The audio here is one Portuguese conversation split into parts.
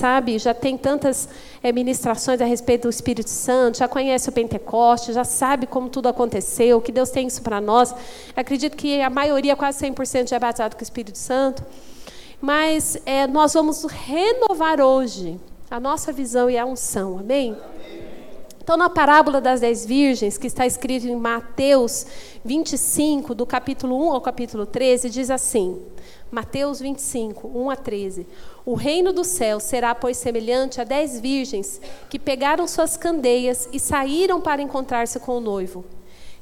sabe, já tem tantas é, ministrações a respeito do Espírito Santo, já conhece o Pentecoste, já sabe como tudo aconteceu, que Deus tem isso para nós. Acredito que a maioria, quase 100%, já é batizado com o Espírito Santo. Mas é, nós vamos renovar hoje a nossa visão e a unção, amém? Então, na parábola das dez virgens, que está escrito em Mateus 25, do capítulo 1 ao capítulo 13, diz assim: Mateus 25, 1 a 13. O reino do céu será, pois, semelhante a dez virgens que pegaram suas candeias e saíram para encontrar-se com o noivo.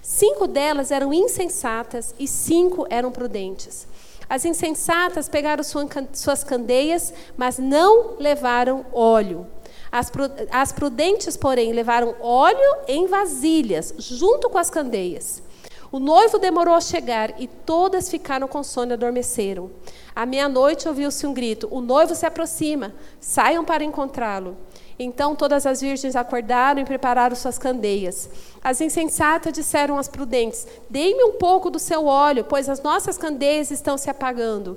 Cinco delas eram insensatas e cinco eram prudentes. As insensatas pegaram suas candeias, mas não levaram óleo. As, prudentes, porém, levaram óleo em vasilhas, junto com as candeias. O noivo demorou a chegar e todas ficaram com sono e adormeceram. À meia-noite ouviu-se um grito: O noivo se aproxima, saiam para encontrá-lo. Então todas as virgens acordaram e prepararam suas candeias. As insensatas disseram às prudentes: Dê-me um pouco do seu óleo, pois as nossas candeias estão se apagando.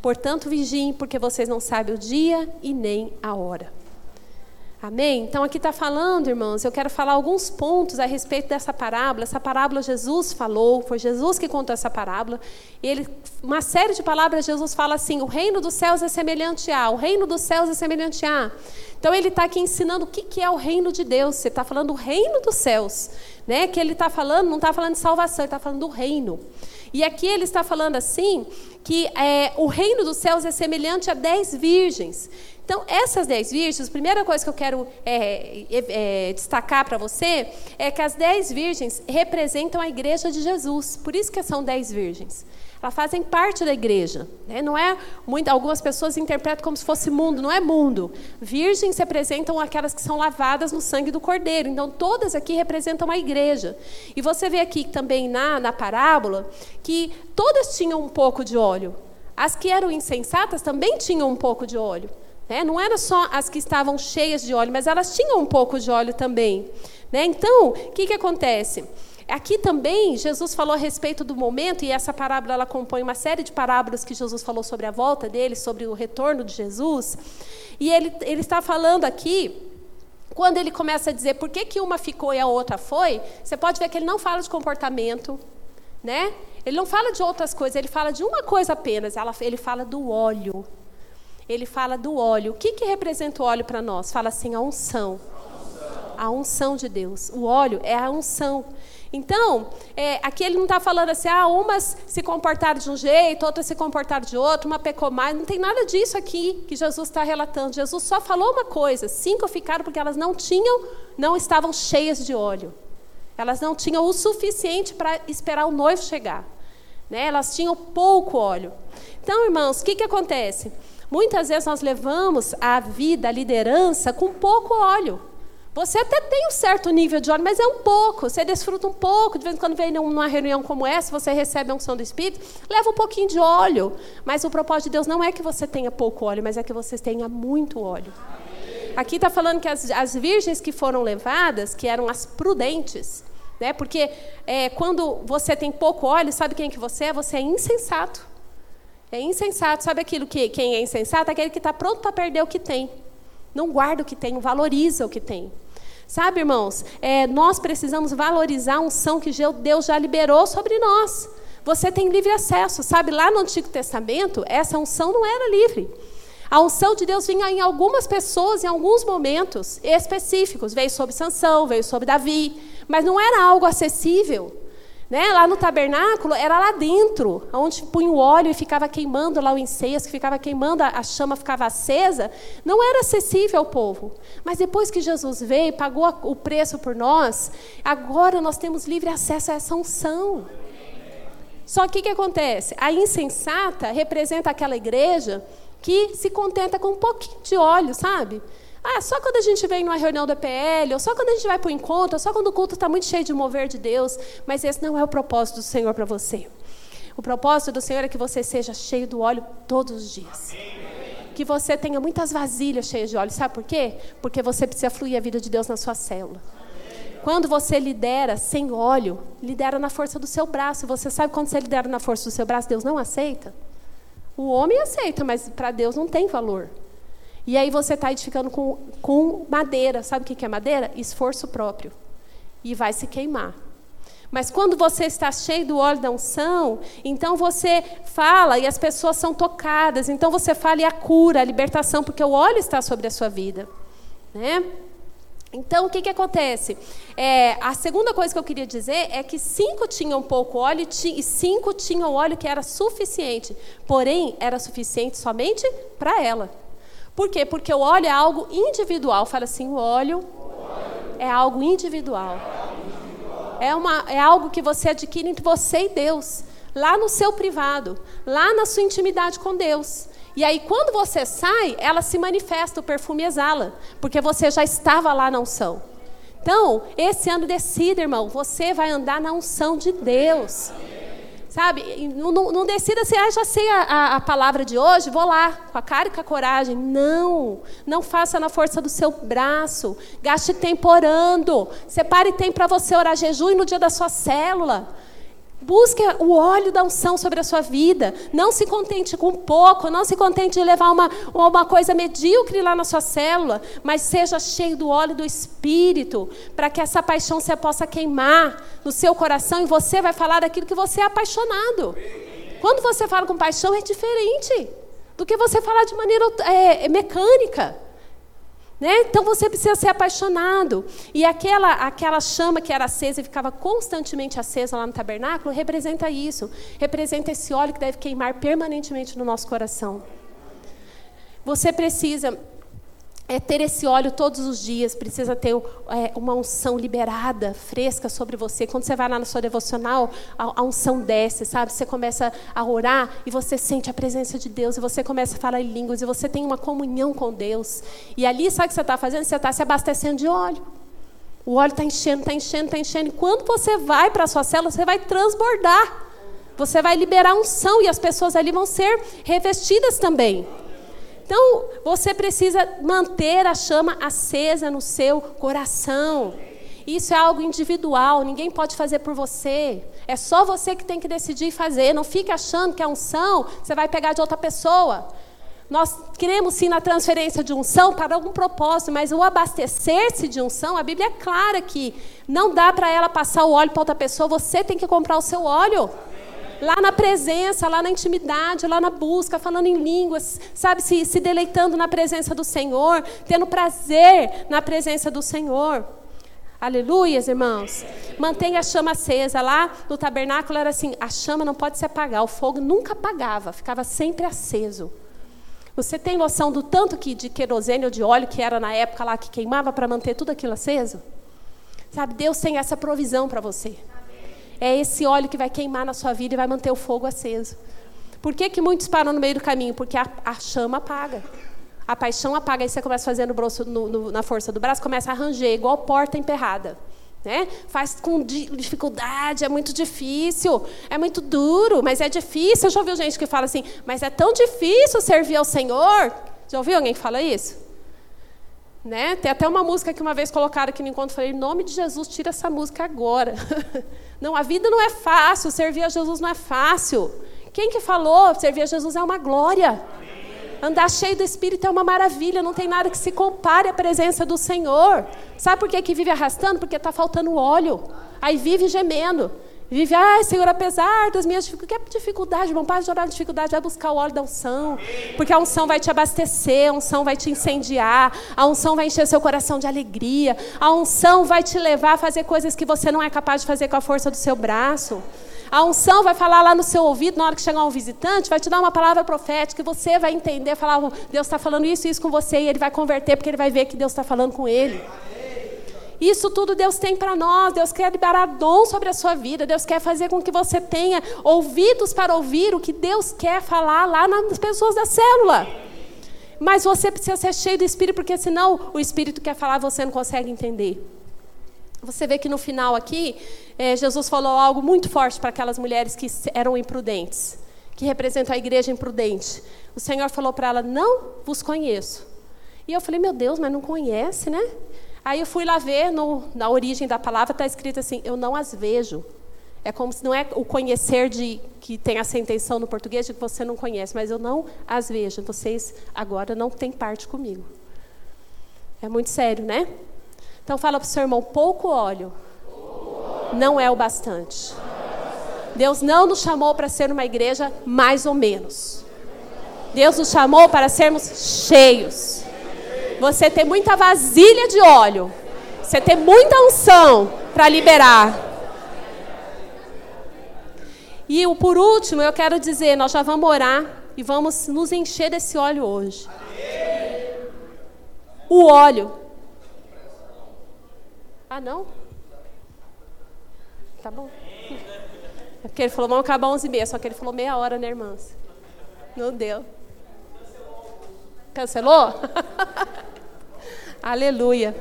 Portanto, vigiem, porque vocês não sabem o dia e nem a hora. Amém? Então aqui está falando, irmãos, eu quero falar alguns pontos a respeito dessa parábola. Essa parábola Jesus falou, foi Jesus que contou essa parábola. E ele, uma série de palavras, Jesus fala assim: o reino dos céus é semelhante a, o reino dos céus é semelhante a. Então ele está aqui ensinando o que, que é o reino de Deus. Você está falando do reino dos céus. Né? Que ele está falando, não está falando de salvação, ele está falando do reino. E aqui ele está falando assim, que é, o reino dos céus é semelhante a dez virgens. Então, essas dez virgens, a primeira coisa que eu quero é, é, é, destacar para você é que as dez virgens representam a igreja de Jesus. Por isso que são dez virgens. Elas fazem parte da igreja. Né? Não é muito, algumas pessoas interpretam como se fosse mundo. Não é mundo. Virgens representam aquelas que são lavadas no sangue do cordeiro. Então, todas aqui representam a igreja. E você vê aqui também na, na parábola que todas tinham um pouco de óleo. As que eram insensatas também tinham um pouco de óleo. Né? Não eram só as que estavam cheias de óleo, mas elas tinham um pouco de óleo também. Né? Então, o que, que acontece? Aqui também Jesus falou a respeito do momento, e essa parábola ela compõe uma série de parábolas que Jesus falou sobre a volta dele, sobre o retorno de Jesus. E ele, ele está falando aqui, quando ele começa a dizer por que, que uma ficou e a outra foi, você pode ver que ele não fala de comportamento, né? Ele não fala de outras coisas, ele fala de uma coisa apenas, ele fala do óleo ele fala do óleo. O que, que representa o óleo para nós? Fala assim, a unção. A unção de Deus. O óleo é a unção. Então, é, aqui ele não está falando assim, ah, umas se comportaram de um jeito, outras se comportaram de outro, uma pecou mais. Não tem nada disso aqui que Jesus está relatando. Jesus só falou uma coisa: cinco ficaram porque elas não tinham, não estavam cheias de óleo. Elas não tinham o suficiente para esperar o noivo chegar. Né? Elas tinham pouco óleo. Então, irmãos, o que, que acontece? Muitas vezes nós levamos a vida, a liderança, com pouco óleo. Você até tem um certo nível de óleo, mas é um pouco. Você desfruta um pouco. De vez em quando vem numa reunião como essa, você recebe a unção do Espírito, leva um pouquinho de óleo. Mas o propósito de Deus não é que você tenha pouco óleo, mas é que você tenha muito óleo. Aqui está falando que as, as, virgens que foram levadas, que eram as prudentes, né? porque é, quando você tem pouco óleo, sabe quem que você é? Você é insensato. É insensato. Sabe aquilo que quem é insensato? Aquele que está pronto para perder o que tem. Não guarda o que tem, valoriza o que tem. Sabe, irmãos, é, nós precisamos valorizar a unção que Deus já liberou sobre nós. Você tem livre acesso. Sabe, lá no Antigo Testamento, essa unção não era livre. A unção de Deus vinha em algumas pessoas, em alguns momentos específicos. Veio sobre Sansão, veio sobre Davi, mas não era algo acessível. Né? Lá no tabernáculo era lá dentro, onde punha o óleo e ficava queimando lá o incenso, ficava queimando, a chama ficava acesa. Não era acessível ao povo. Mas depois que Jesus veio, pagou o preço por nós, agora nós temos livre acesso a essa unção. Só que o que acontece? A insensata representa aquela igreja que se contenta com um pouquinho de óleo, sabe? Ah, só quando a gente vem numa reunião da PL, ou só quando a gente vai para o encontro, ou só quando o culto está muito cheio de mover de Deus. Mas esse não é o propósito do Senhor para você. O propósito do Senhor é que você seja cheio do óleo todos os dias. Que você tenha muitas vasilhas cheias de óleo. Sabe por quê? Porque você precisa fluir a vida de Deus na sua célula. Quando você lidera sem óleo, lidera na força do seu braço. Você sabe quando você lidera na força do seu braço, Deus não aceita? O homem aceita, mas para Deus não tem valor. E aí você está edificando com, com madeira. Sabe o que é madeira? Esforço próprio. E vai se queimar. Mas quando você está cheio do óleo da unção, então você fala e as pessoas são tocadas. Então você fala e a cura, a libertação, porque o óleo está sobre a sua vida. Né? Então, o que, que acontece? É, a segunda coisa que eu queria dizer é que cinco tinham pouco óleo e cinco tinham óleo que era suficiente. Porém, era suficiente somente para ela. Por quê? Porque o óleo é algo individual. Fala assim, o óleo, é algo individual. É, uma, é algo que você adquire entre você e Deus. Lá no seu privado. Lá na sua intimidade com Deus. E aí, quando você sai, ela se manifesta, o perfume exala. Porque você já estava lá na unção. Então, esse ano decida, irmão. Você vai andar na unção de Deus. Sabe? Não, não, não decida assim, ah, já sei a, a, a, palavra de hoje, vou lá, com a cara e com a coragem. Não, não faça na força do seu braço. Gaste tempo orando. Separe tempo para você orar jejum no dia da sua célula. Busque o óleo da unção sobre a sua vida. Não se contente com pouco, não se contente de levar uma, uma coisa medíocre lá na sua célula, mas seja cheio do óleo do Espírito, para que essa paixão você possa queimar no seu coração e você vai falar daquilo que você é apaixonado. Quando você fala com paixão, é diferente do que você falar de maneira é, mecânica. Né? Então você precisa ser apaixonado. E aquela, aquela chama que era acesa e ficava constantemente acesa lá no tabernáculo representa isso. Representa esse óleo que deve queimar permanentemente no nosso coração. Você precisa é ter esse óleo todos os dias, precisa ter é, uma unção liberada, fresca sobre você. Quando você vai lá na sua devocional, a, a, unção desce, sabe? Você começa a orar e você sente a presença de Deus, e você começa a falar em línguas, e você tem uma comunhão com Deus. E ali, sabe o que você está fazendo? Você está se abastecendo de óleo. O óleo está enchendo, está enchendo, está enchendo. E quando você vai para a sua célula, você vai transbordar. Você vai liberar unção, e as pessoas ali vão ser revestidas também. Então, você precisa manter a chama acesa no seu coração. Isso é algo individual, ninguém pode fazer por você. É só você que tem que decidir fazer. Não fique achando que a unção você vai pegar de outra pessoa. Nós queremos sim na transferência de unção para algum propósito, mas o abastecer-se de unção, a Bíblia é clara que não dá para ela passar o óleo para outra pessoa, você tem que comprar o seu óleo lá na presença, lá na intimidade, lá na busca, falando em línguas, sabe, se, se deleitando na presença do Senhor, tendo prazer na presença do Senhor. Aleluias, irmãos. Mantenha a chama acesa. Lá no tabernáculo era assim: a chama não pode se apagar, o fogo nunca apagava, ficava sempre aceso. Você tem noção do tanto que de querosene ou de óleo que era na época lá que queimava para manter tudo aquilo aceso? Sabe, Deus tem essa provisão para você. É esse óleo que vai queimar na sua vida e vai manter o fogo aceso. Por que, que muitos param no meio do caminho? Porque a, a chama apaga. A paixão apaga, aí você começa a fazer no braço, no, no, na força do braço, começa a ranger, igual porta emperrada. Né? Faz com dificuldade, é muito difícil, é muito duro, mas é difícil. Eu já ouviu gente que fala assim, mas é tão difícil servir ao Senhor. Já ouviu alguém que fala isso? Né? Tem até uma música que uma vez colocaram aqui no encontro, falei, em nome de Jesus, tira essa música agora. não, a vida não é fácil, servir a Jesus não é fácil. Quem que falou? Servir a Jesus é uma glória. Andar cheio do Espírito é uma maravilha, não tem nada que se compare à presença do Senhor. Sabe por que, que vive arrastando? Porque está faltando óleo. Aí vive gemendo. Vive, ai, Senhor, apesar das minhas dificuldades, que dificuldade, irmão, para de orar de dificuldade, vai buscar o óleo da unção, porque a unção vai te abastecer, a unção vai te incendiar, a unção vai encher seu coração de alegria, a unção vai te levar a fazer coisas que você não é capaz de fazer com a força do seu braço. A unção vai falar lá no seu ouvido, na hora que chegar um visitante, vai te dar uma palavra profética, e você vai entender, falar, Deus está falando isso e isso com você, e ele vai converter, porque ele vai ver que Deus está falando com ele. Isso tudo Deus tem para nós. Deus quer liberar dom sobre a sua vida. Deus quer fazer com que você tenha ouvidos para ouvir o que Deus quer falar lá nas pessoas da célula. Mas você precisa ser cheio do Espírito, porque senão o Espírito quer falar, você não consegue entender. Você vê que no final aqui, é, Jesus falou algo muito forte para aquelas mulheres que eram imprudentes, que representam a igreja imprudente. O Senhor falou para ela: Não vos conheço. E eu falei: Meu Deus, mas não conhece, né? Aí eu fui lá ver, no, na origem da palavra está escrito assim: Eu não as vejo. É como se não é o conhecer de que tem essa intenção no português de que você não conhece, mas eu não as vejo. Vocês agora não têm parte comigo. É muito sério, né? Então fala para o seu irmão, pouco óleo não é o bastante. Deus não nos chamou para ser uma igreja mais ou menos. Deus nos chamou para sermos cheios. Você tem muita vasilha de óleo. Você tem muita unção para liberar. E por último, eu quero dizer, nós já vamos orar e vamos nos encher desse óleo hoje. O óleo. Ah, não? Tá bom. Porque ele falou, vamos acabar 11 e meia, só que ele falou meia hora, né, irmãs? Não deu. Cancelou? Aleluia.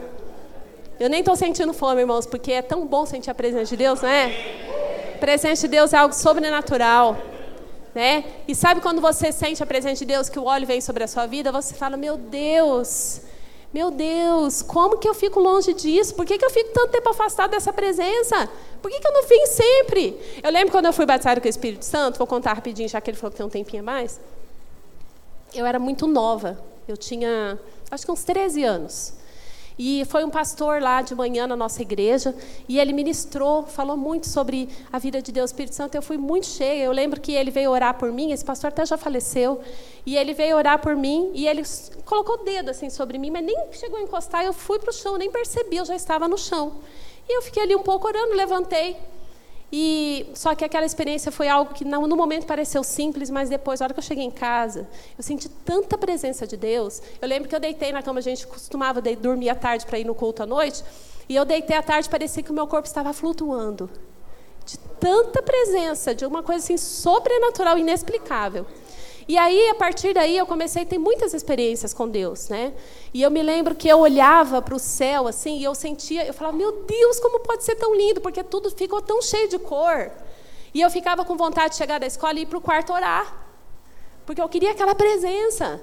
Eu nem estou sentindo fome, irmãos, porque é tão bom sentir a presença de Deus, não é? A presença de Deus é algo sobrenatural. Né? E sabe quando você sente a presença de Deus, que o óleo vem sobre a sua vida, você fala, meu Deus, meu Deus, como que eu fico longe disso? Por que, que eu fico tanto tempo afastado dessa presença? Por que, que eu não vim sempre? Eu lembro quando eu fui batizado com o Espírito Santo, vou contar rapidinho, já que ele falou que tem um tempinho a mais. Eu era muito nova, eu tinha, acho que uns 13 anos. E foi um pastor lá de manhã na nossa igreja, e ele ministrou, falou muito sobre a vida de Deus, Espírito Santo. Eu fui muito cheia. Eu lembro que ele veio orar por mim, esse pastor até já faleceu, e ele veio orar por mim, e ele colocou o dedo assim sobre mim, mas nem chegou a encostar. Eu fui para o chão, nem percebi, eu já estava no chão. E eu fiquei ali um pouco orando, levantei, e só que aquela experiência foi algo que no momento pareceu simples, mas depois, na hora que eu cheguei em casa, eu senti tanta presença de Deus. Eu lembro que eu deitei na cama, a gente costumava dormir à tarde para ir no culto à noite, e eu deitei à tarde, parecia que o meu corpo estava flutuando. De tanta presença, de uma coisa assim sobrenatural, inexplicável. E aí, a partir daí, eu comecei a ter muitas experiências com Deus, né? E eu me lembro que eu olhava para o céu, assim, e eu sentia, eu falava, meu Deus, como pode ser tão lindo? Porque tudo ficou tão cheio de cor. E eu ficava com vontade de chegar da escola e ir para o quarto orar. Porque eu queria aquela presença.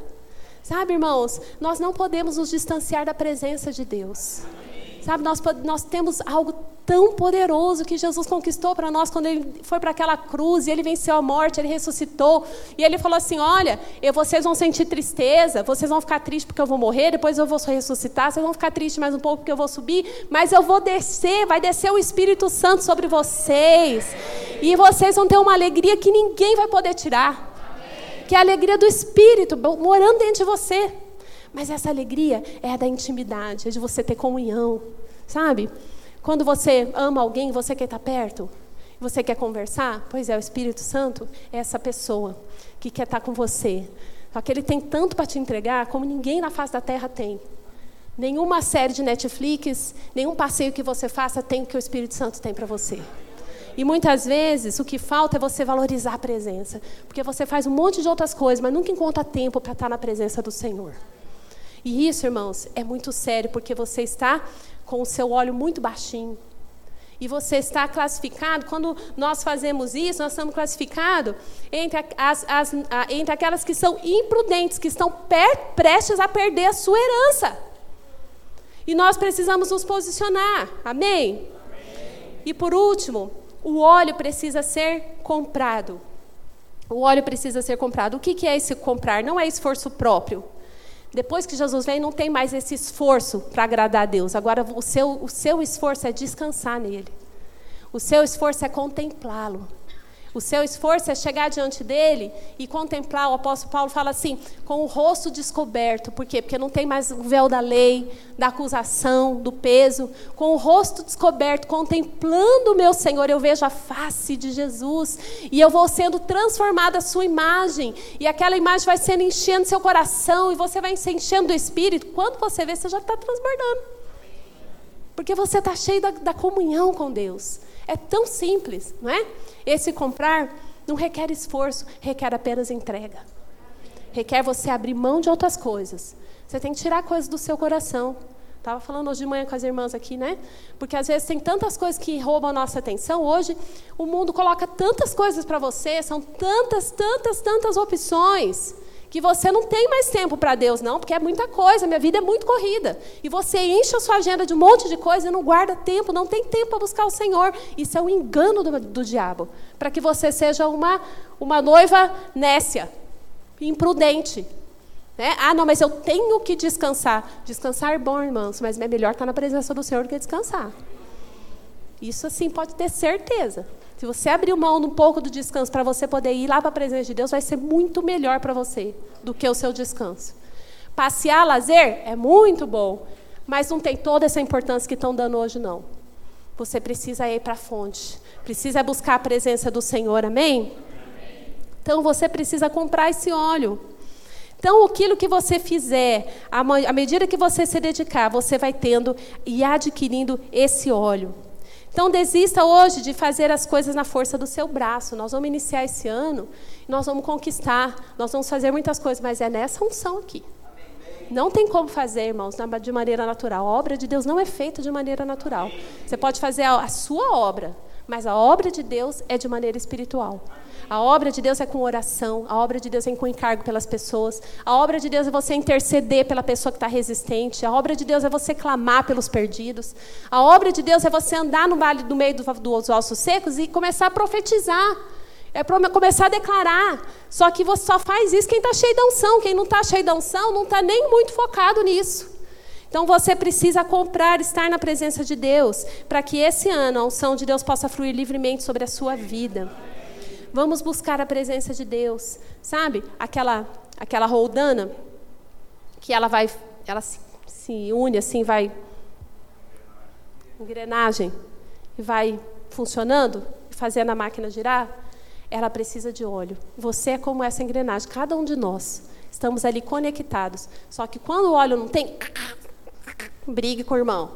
Sabe, irmãos, nós não podemos nos distanciar da presença de Deus. Sabe, nós, nós temos algo tão poderoso que Jesus conquistou para nós quando ele foi para aquela cruz e ele venceu a morte, ele ressuscitou. E ele falou assim: Olha, vocês vão sentir tristeza, vocês vão ficar tristes porque eu vou morrer, depois eu vou ressuscitar, vocês vão ficar tristes mais um pouco porque eu vou subir, mas eu vou descer, vai descer o Espírito Santo sobre vocês. E vocês vão ter uma alegria que ninguém vai poder tirar. Que é a alegria do Espírito morando dentro de você. Mas essa alegria é a da intimidade, é de você ter comunhão, sabe? Quando você ama alguém, você quer estar perto, você quer conversar, pois é, o Espírito Santo é essa pessoa que quer estar com você. Só que ele tem tanto para te entregar como ninguém na face da terra tem. Nenhuma série de Netflix, nenhum passeio que você faça tem o que o Espírito Santo tem para você. E muitas vezes o que falta é você valorizar a presença. Porque você faz um monte de outras coisas, mas nunca encontra tempo para estar na presença do Senhor. E isso, irmãos, é muito sério, porque você está com o seu óleo muito baixinho. E você está classificado, quando nós fazemos isso, nós estamos classificados entre, as, as, entre aquelas que são imprudentes, que estão per, prestes a perder a sua herança. E nós precisamos nos posicionar. Amém? Amém? E por último, o óleo precisa ser comprado. O óleo precisa ser comprado. O que é esse comprar? Não é esforço próprio. Depois que Jesus vem, não tem mais esse esforço para agradar a Deus. Agora, o seu, o seu esforço é descansar nele. O seu esforço é contemplá-lo. O seu esforço é chegar diante dele e contemplar. O apóstolo Paulo fala assim, com o rosto descoberto. Por quê? Porque não tem mais o véu da lei, da acusação, do peso. Com o rosto descoberto, contemplando o meu Senhor, eu vejo a face de Jesus. E eu vou sendo transformada a sua imagem. E aquela imagem vai sendo enchendo seu coração. E você vai se enchendo do Espírito. Quando você vê, você já está transbordando. Porque você está cheio da, da comunhão com Deus. É tão simples, não é? Esse comprar não requer esforço, requer apenas entrega. requer você abrir mão de outras coisas. Você tem que tirar coisas do seu coração. Estava falando hoje de manhã com as irmãs aqui, né? Porque às vezes tem tantas coisas que roubam a nossa atenção. Hoje o mundo coloca tantas coisas para você, são tantas, tantas, tantas opções que você não tem mais tempo para Deus, não, porque é muita coisa, minha vida é muito corrida. E você enche a sua agenda de um monte de coisa e não guarda tempo, não tem tempo para buscar o Senhor. Isso é um engano do, do diabo, para que você seja uma, uma noiva nécia, imprudente. Né? Ah, não, mas eu tenho que descansar. Descansar é bom, irmãos, mas é melhor estar na presença do Senhor do que descansar. Isso, assim, pode ter certeza. Se você abrir mão um pouco do descanso para você poder ir lá para a presença de Deus, vai ser muito melhor para você do que o seu descanso. Passear, lazer, é muito bom, mas não tem toda essa importância que estão dando hoje, não. Você precisa ir para a fonte, precisa buscar a presença do Senhor, amém? Então você precisa comprar esse óleo. Então, aquilo que você fizer, à medida que você se dedicar, você vai tendo e adquirindo esse óleo. Então, desista hoje de fazer as coisas na força do seu braço. Nós vamos iniciar esse ano, nós vamos conquistar, nós vamos fazer muitas coisas, mas é nessa unção aqui. Não tem como fazer, irmãos, de maneira natural. A obra de Deus não é feita de maneira natural. Você pode fazer a sua obra, mas a obra de Deus é de maneira espiritual. A obra de Deus é com oração, a obra de Deus é com encargo pelas pessoas, a obra de Deus é você interceder pela pessoa que está resistente, a obra de Deus é você clamar pelos perdidos, a obra de Deus é você andar no vale do meio dos ossos secos e começar a profetizar. É começar a declarar. Só que você só faz isso quem está cheio da unção. Quem não está cheio da unção não está nem muito focado nisso. Então você precisa comprar, estar na presença de Deus, para que esse ano a unção de Deus possa fluir livremente sobre a sua vida. Vamos buscar a presença de Deus. Sabe? Aquela aquela roldana que ela vai ela se, se une assim, vai engrenagem e vai funcionando, fazendo a máquina girar, ela precisa de óleo. Você é como essa engrenagem, cada um de nós. Estamos ali conectados. Só que quando o óleo não tem, brigue com o irmão.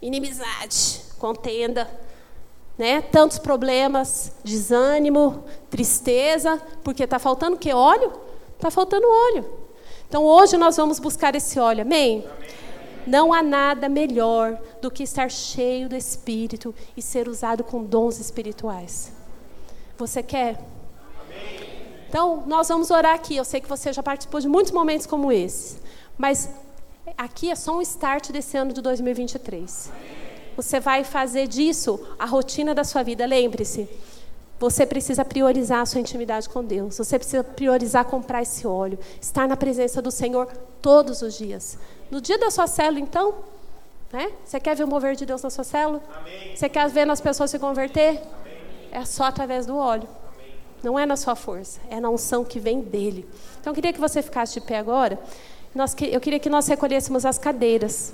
Inimizade, contenda, né? Tantos problemas, desânimo, tristeza, porque está faltando que óleo? Está faltando óleo. Então hoje nós vamos buscar esse óleo, amém? amém? Não há nada melhor do que estar cheio do Espírito e ser usado com dons espirituais. Você quer? Amém. Então nós vamos orar aqui. Eu sei que você já participou de muitos momentos como esse, mas aqui é só um start desse ano de 2023. Amém. Você vai fazer disso a rotina da sua vida. Lembre-se, você precisa priorizar a sua intimidade com Deus. Você precisa priorizar comprar esse óleo, estar na presença do Senhor todos os dias. No dia da sua célula, então, né? Você quer ver o mover de Deus na sua célula? Amém. Você quer ver as pessoas se converter? Amém. É só através do óleo. Amém. Não é na sua força, é na unção que vem dele. Então, eu queria que você ficasse de pé agora. Eu queria que nós recolhêssemos as cadeiras.